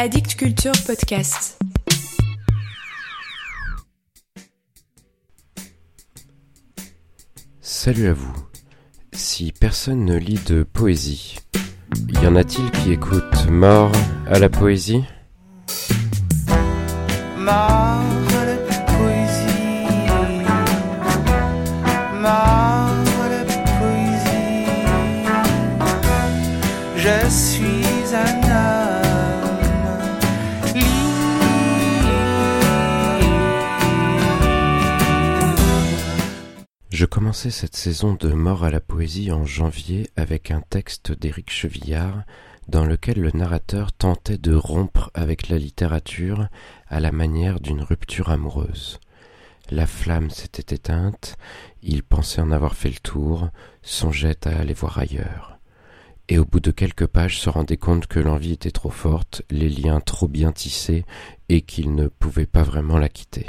Addict Culture Podcast. Salut à vous. Si personne ne lit de poésie, y en a-t-il qui écoutent Mort à la poésie? Mort Je commençais cette saison de Mort à la poésie en janvier avec un texte d'Éric Chevillard dans lequel le narrateur tentait de rompre avec la littérature à la manière d'une rupture amoureuse. La flamme s'était éteinte, il pensait en avoir fait le tour, songeait à aller voir ailleurs. Et au bout de quelques pages se rendait compte que l'envie était trop forte, les liens trop bien tissés, et qu'il ne pouvait pas vraiment la quitter.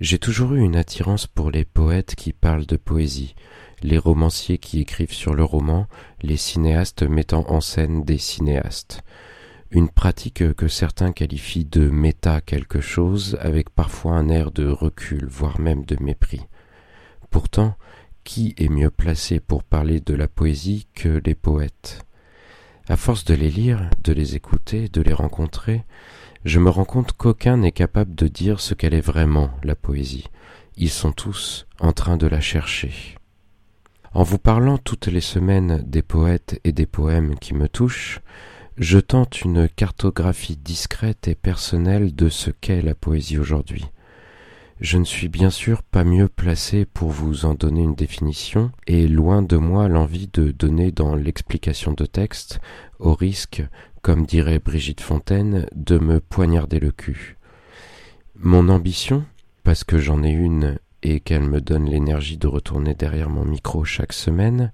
J'ai toujours eu une attirance pour les poètes qui parlent de poésie, les romanciers qui écrivent sur le roman, les cinéastes mettant en scène des cinéastes. Une pratique que certains qualifient de méta quelque chose, avec parfois un air de recul, voire même de mépris. Pourtant, qui est mieux placé pour parler de la poésie que les poètes? À force de les lire, de les écouter, de les rencontrer, je me rends compte qu'aucun n'est capable de dire ce qu'elle est vraiment, la poésie. Ils sont tous en train de la chercher. En vous parlant toutes les semaines des poètes et des poèmes qui me touchent, je tente une cartographie discrète et personnelle de ce qu'est la poésie aujourd'hui. Je ne suis bien sûr pas mieux placé pour vous en donner une définition, et loin de moi l'envie de donner dans l'explication de texte, au risque, comme dirait Brigitte Fontaine, de me poignarder le cul. Mon ambition, parce que j'en ai une et qu'elle me donne l'énergie de retourner derrière mon micro chaque semaine,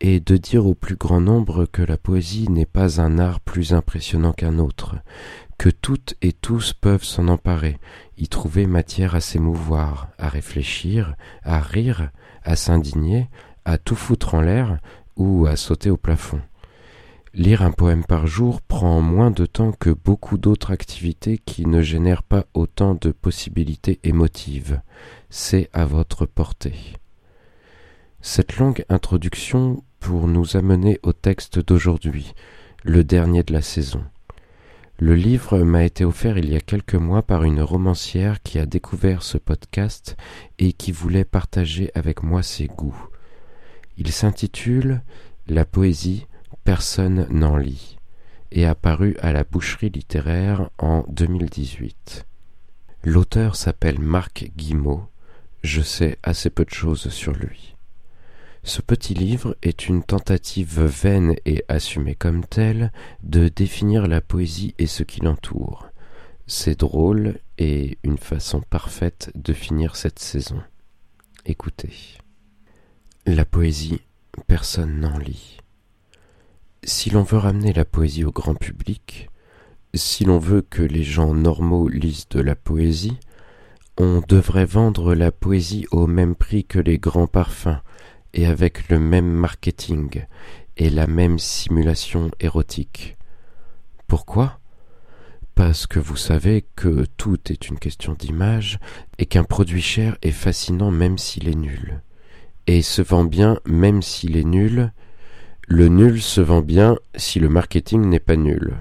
et de dire au plus grand nombre que la poésie n'est pas un art plus impressionnant qu'un autre, que toutes et tous peuvent s'en emparer, y trouver matière à s'émouvoir, à réfléchir, à rire, à s'indigner, à tout foutre en l'air ou à sauter au plafond. Lire un poème par jour prend moins de temps que beaucoup d'autres activités qui ne génèrent pas autant de possibilités émotives. C'est à votre portée. Cette longue introduction pour nous amener au texte d'aujourd'hui, le dernier de la saison. Le livre m'a été offert il y a quelques mois par une romancière qui a découvert ce podcast et qui voulait partager avec moi ses goûts. Il s'intitule La poésie, personne n'en lit et apparu à la boucherie littéraire en 2018. L'auteur s'appelle Marc Guimau. Je sais assez peu de choses sur lui. Ce petit livre est une tentative vaine et assumée comme telle de définir la poésie et ce qui l'entoure. C'est drôle et une façon parfaite de finir cette saison. Écoutez. La poésie, personne n'en lit. Si l'on veut ramener la poésie au grand public, si l'on veut que les gens normaux lisent de la poésie, on devrait vendre la poésie au même prix que les grands parfums et avec le même marketing et la même simulation érotique. Pourquoi? Parce que vous savez que tout est une question d'image et qu'un produit cher est fascinant même s'il est nul, et se vend bien même s'il est nul, le nul se vend bien si le marketing n'est pas nul.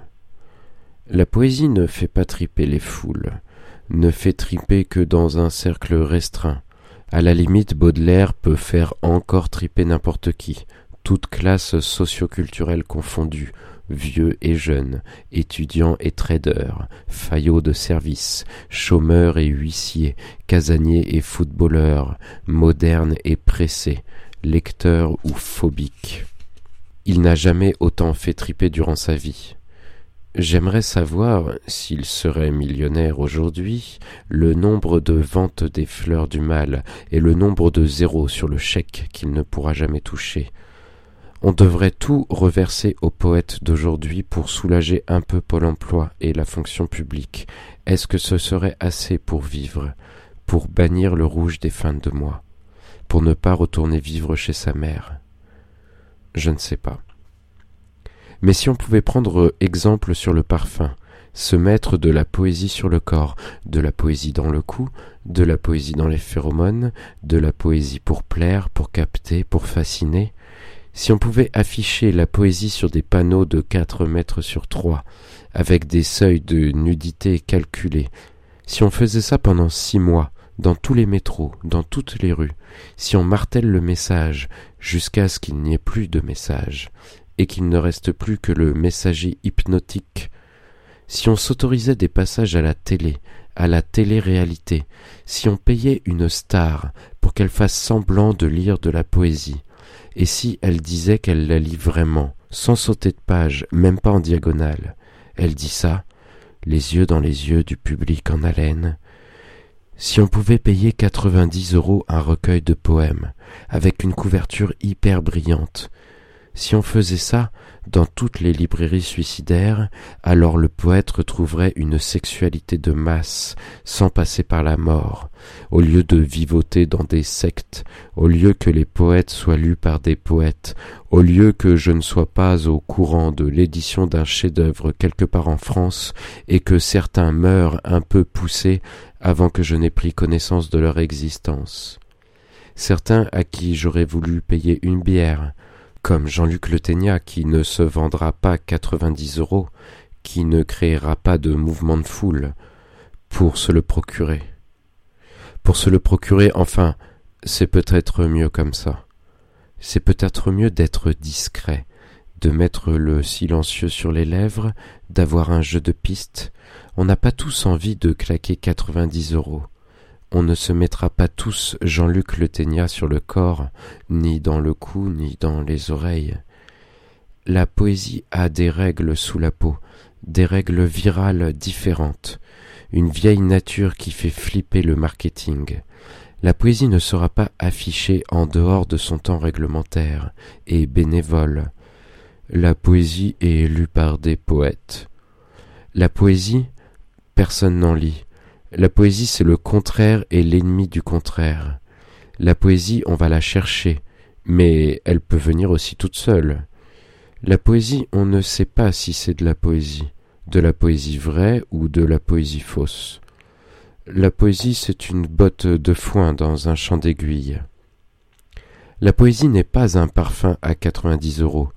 La poésie ne fait pas triper les foules, ne fait triper que dans un cercle restreint. À la limite, Baudelaire peut faire encore triper n'importe qui, toute classe socioculturelle confondue, vieux et jeunes, étudiants et traders, faillots de service, chômeurs et huissiers, casaniers et footballeurs, modernes et pressés, lecteurs ou phobiques. Il n'a jamais autant fait triper durant sa vie. J'aimerais savoir, s'il serait millionnaire aujourd'hui, le nombre de ventes des fleurs du mal et le nombre de zéros sur le chèque qu'il ne pourra jamais toucher. On devrait tout reverser aux poètes d'aujourd'hui pour soulager un peu Pôle emploi et la fonction publique. Est-ce que ce serait assez pour vivre, pour bannir le rouge des fins de mois, pour ne pas retourner vivre chez sa mère? Je ne sais pas. Mais si on pouvait prendre exemple sur le parfum, se mettre de la poésie sur le corps, de la poésie dans le cou, de la poésie dans les phéromones, de la poésie pour plaire, pour capter, pour fasciner, si on pouvait afficher la poésie sur des panneaux de quatre mètres sur trois, avec des seuils de nudité calculés, si on faisait ça pendant six mois, dans tous les métros, dans toutes les rues, si on martèle le message jusqu'à ce qu'il n'y ait plus de message, et qu'il ne reste plus que le messager hypnotique, si on s'autorisait des passages à la télé, à la télé-réalité, si on payait une star pour qu'elle fasse semblant de lire de la poésie, et si elle disait qu'elle la lit vraiment, sans sauter de page, même pas en diagonale, elle dit ça, les yeux dans les yeux du public en haleine. Si on pouvait payer quatre-vingt-dix euros un recueil de poèmes, avec une couverture hyper brillante, si on faisait ça, dans toutes les librairies suicidaires, alors le poète retrouverait une sexualité de masse, sans passer par la mort, au lieu de vivoter dans des sectes, au lieu que les poètes soient lus par des poètes, au lieu que je ne sois pas au courant de l'édition d'un chef-d'œuvre quelque part en France, et que certains meurent un peu poussés avant que je n'aie pris connaissance de leur existence. Certains à qui j'aurais voulu payer une bière, comme Jean-Luc Le qui ne se vendra pas quatre-vingt-dix euros, qui ne créera pas de mouvement de foule, pour se le procurer. Pour se le procurer, enfin, c'est peut-être mieux comme ça. C'est peut-être mieux d'être discret, de mettre le silencieux sur les lèvres, d'avoir un jeu de piste. On n'a pas tous envie de claquer quatre-vingt-dix euros on ne se mettra pas tous Jean-Luc Le Ténia sur le corps, ni dans le cou, ni dans les oreilles. La poésie a des règles sous la peau, des règles virales différentes, une vieille nature qui fait flipper le marketing. La poésie ne sera pas affichée en dehors de son temps réglementaire et bénévole. La poésie est lue par des poètes. La poésie, personne n'en lit. La poésie, c'est le contraire et l'ennemi du contraire. La poésie, on va la chercher, mais elle peut venir aussi toute seule. La poésie, on ne sait pas si c'est de la poésie, de la poésie vraie ou de la poésie fausse. La poésie, c'est une botte de foin dans un champ d'aiguilles. La poésie n'est pas un parfum à quatre-vingt-dix euros.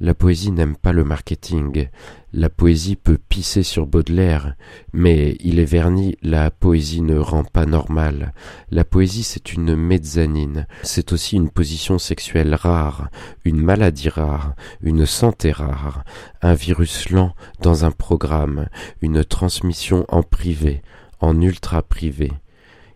La poésie n'aime pas le marketing. La poésie peut pisser sur Baudelaire, mais il est verni, la poésie ne rend pas normal. La poésie c'est une mezzanine, c'est aussi une position sexuelle rare, une maladie rare, une santé rare, un virus lent dans un programme, une transmission en privé, en ultra privé.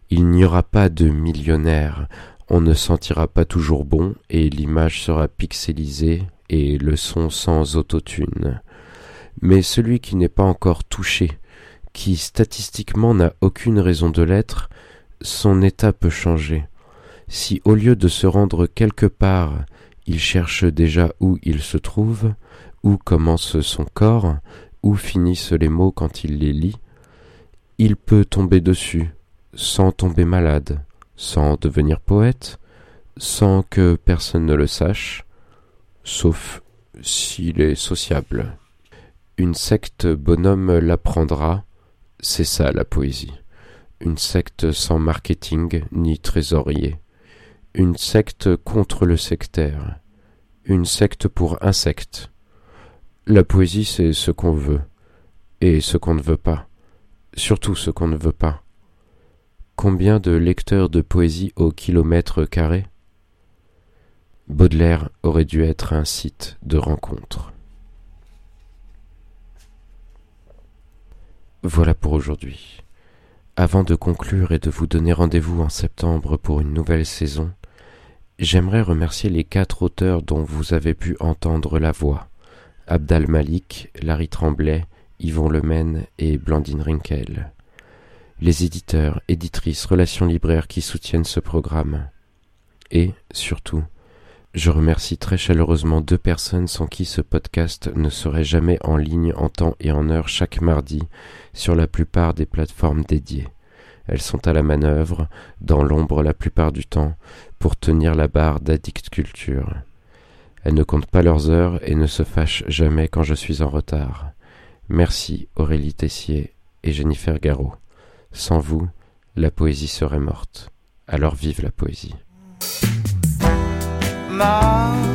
Il n'y aura pas de millionnaire, on ne sentira pas toujours bon et l'image sera pixelisée, et le son sans autotune. Mais celui qui n'est pas encore touché, qui statistiquement n'a aucune raison de l'être, son état peut changer. Si au lieu de se rendre quelque part, il cherche déjà où il se trouve, où commence son corps, où finissent les mots quand il les lit, il peut tomber dessus, sans tomber malade, sans devenir poète, sans que personne ne le sache, sauf s'il est sociable. Une secte bonhomme l'apprendra, c'est ça la poésie. Une secte sans marketing ni trésorier. Une secte contre le sectaire. Une secte pour insectes. La poésie, c'est ce qu'on veut, et ce qu'on ne veut pas. Surtout ce qu'on ne veut pas. Combien de lecteurs de poésie au kilomètre carré? Baudelaire aurait dû être un site de rencontre. Voilà pour aujourd'hui. Avant de conclure et de vous donner rendez-vous en septembre pour une nouvelle saison, j'aimerais remercier les quatre auteurs dont vous avez pu entendre la voix. Abdal Malik, Larry Tremblay, Yvon Lemaine et Blandine Rinkel. Les éditeurs, éditrices, relations libraires qui soutiennent ce programme. Et, surtout, je remercie très chaleureusement deux personnes sans qui ce podcast ne serait jamais en ligne en temps et en heure chaque mardi sur la plupart des plateformes dédiées. Elles sont à la manœuvre, dans l'ombre la plupart du temps, pour tenir la barre d'Addict Culture. Elles ne comptent pas leurs heures et ne se fâchent jamais quand je suis en retard. Merci Aurélie Tessier et Jennifer Garot. Sans vous, la poésie serait morte. Alors vive la poésie. Mort